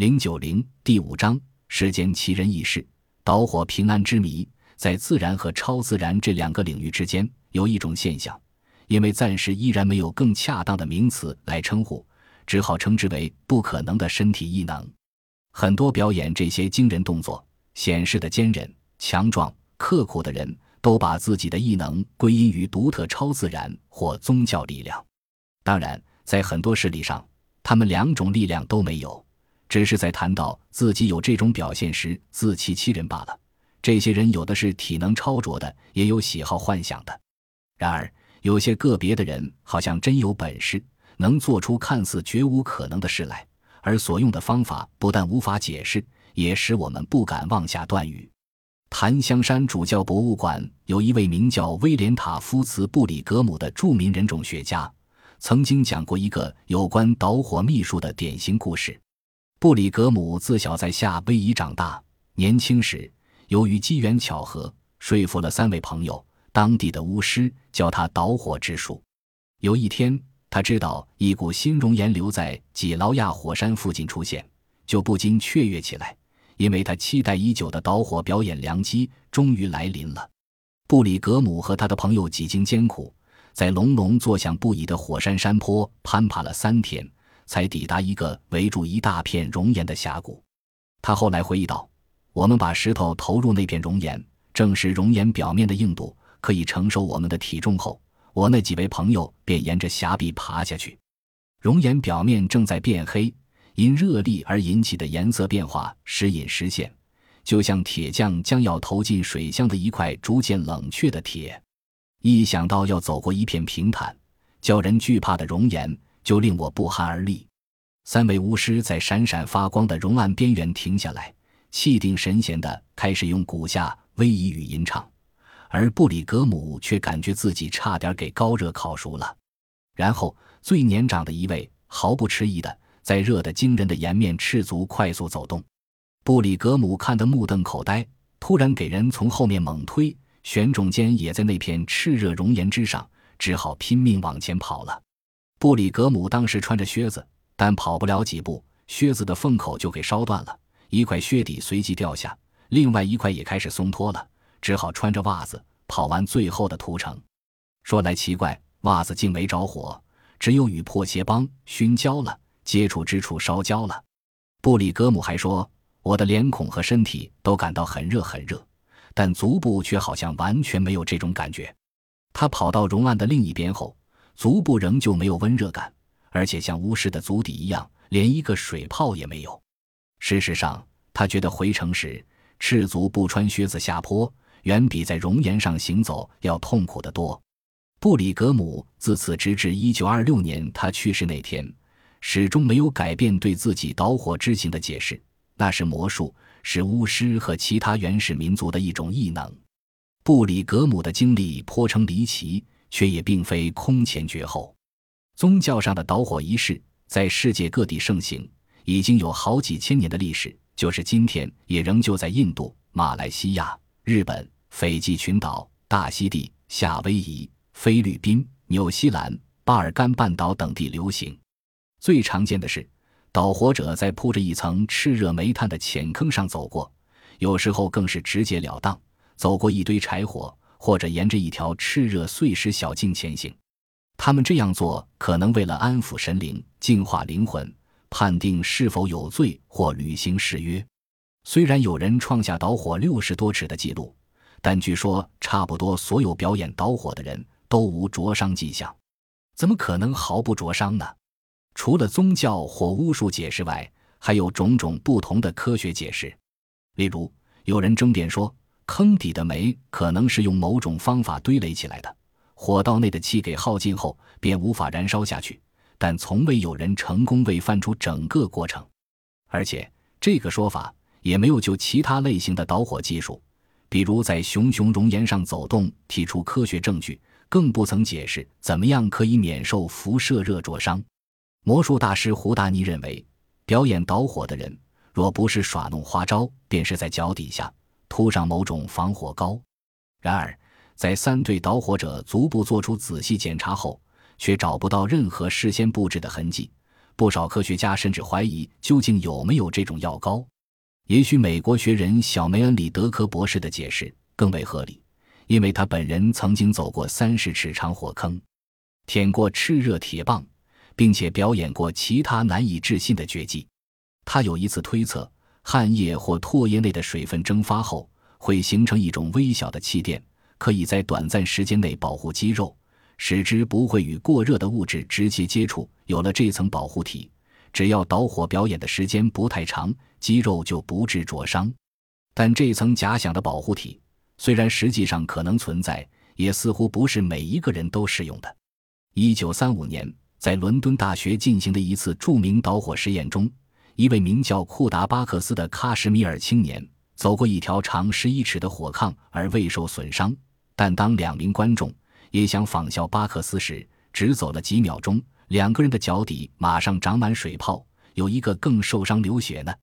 零九零第五章世间奇人异事，导火平安之谜。在自然和超自然这两个领域之间，有一种现象，因为暂时依然没有更恰当的名词来称呼，只好称之为不可能的身体异能。很多表演这些惊人动作、显示的坚韧、强壮、刻苦的人，都把自己的异能归因于独特超自然或宗教力量。当然，在很多事例上，他们两种力量都没有。只是在谈到自己有这种表现时自欺欺人罢了。这些人有的是体能超卓的，也有喜好幻想的。然而，有些个别的人好像真有本事，能做出看似绝无可能的事来，而所用的方法不但无法解释，也使我们不敢妄下断语。檀香山主教博物馆有一位名叫威廉塔夫茨布里格姆的著名人种学家，曾经讲过一个有关导火秘术的典型故事。布里格姆自小在夏威夷长大，年轻时由于机缘巧合，说服了三位朋友，当地的巫师教他导火之术。有一天，他知道一股新熔岩流在几劳亚火山附近出现，就不禁雀跃起来，因为他期待已久的导火表演良机终于来临了。布里格姆和他的朋友几经艰苦，在隆隆作响不已的火山山坡攀爬了三天。才抵达一个围住一大片熔岩的峡谷。他后来回忆道：“我们把石头投入那片熔岩，正是熔岩表面的硬度可以承受我们的体重后，我那几位朋友便沿着峡壁爬下去。熔岩表面正在变黑，因热力而引起的颜色变化时隐时现，就像铁匠将要投进水箱的一块逐渐冷却的铁。一想到要走过一片平坦、叫人惧怕的熔岩，就令我不寒而栗。三位巫师在闪闪发光的熔岩边缘停下来，气定神闲地开始用古下威仪语吟唱，而布里格姆却感觉自己差点给高热烤熟了。然后，最年长的一位毫不迟疑地在热得惊人的岩面赤足快速走动。布里格姆看得目瞪口呆，突然给人从后面猛推，旋踵间也在那片炽热熔岩之上，只好拼命往前跑了。布里格姆当时穿着靴子，但跑不了几步，靴子的缝口就给烧断了，一块靴底随即掉下，另外一块也开始松脱了，只好穿着袜子跑完最后的途程。说来奇怪，袜子竟没着火，只有与破鞋帮熏焦了，接触之处烧焦了。布里格姆还说：“我的脸孔和身体都感到很热很热，但足部却好像完全没有这种感觉。”他跑到熔岩的另一边后。足部仍旧没有温热感，而且像巫师的足底一样，连一个水泡也没有。事实上，他觉得回城时赤足不穿靴子下坡，远比在熔岩上行走要痛苦得多。布里格姆自此直至一九二六年他去世那天，始终没有改变对自己导火之行的解释：那是魔术，是巫师和其他原始民族的一种异能。布里格姆的经历颇称离奇。却也并非空前绝后，宗教上的导火仪式在世界各地盛行，已经有好几千年的历史。就是今天，也仍旧在印度、马来西亚、日本、斐济群岛、大溪地、夏威夷、菲律宾、纽西兰、巴尔干半岛等地流行。最常见的是，导火者在铺着一层炽热煤炭的浅坑上走过，有时候更是直截了当走过一堆柴火。或者沿着一条炽热碎石小径前行，他们这样做可能为了安抚神灵、净化灵魂、判定是否有罪或履行誓约。虽然有人创下导火六十多尺的记录，但据说差不多所有表演导火的人都无灼伤迹象。怎么可能毫不灼伤呢？除了宗教或巫术解释外，还有种种不同的科学解释。例如，有人争辩说。坑底的煤可能是用某种方法堆垒起来的，火道内的气给耗尽后便无法燃烧下去，但从未有人成功为翻出整个过程。而且这个说法也没有就其他类型的导火技术，比如在熊熊熔岩上走动提出科学证据，更不曾解释怎么样可以免受辐射热灼伤。魔术大师胡达尼认为，表演导火的人若不是耍弄花招，便是在脚底下。涂上某种防火膏，然而在三对导火者足部做出仔细检查后，却找不到任何事先布置的痕迹，不少科学家甚至怀疑究竟有没有这种药膏。也许美国学人小梅恩里德科博士的解释更为合理，因为他本人曾经走过三十尺长火坑，舔过炽热铁棒，并且表演过其他难以置信的绝技。他有一次推测，汗液或唾液内的水分蒸发后会形成一种微小的气垫，可以在短暂时间内保护肌肉，使之不会与过热的物质直接接触。有了这层保护体。只要导火表演的时间不太长，肌肉就不致灼伤。但这层假想的保护体，虽然实际上可能存在，也似乎不是每一个人都适用的。一九三五年，在伦敦大学进行的一次著名导火实验中，一位名叫库达巴克斯的喀什米尔青年走过一条长十一尺的火炕而未受损伤。但当两名观众也想仿效巴克斯时，只走了几秒钟。两个人的脚底马上长满水泡，有一个更受伤流血呢。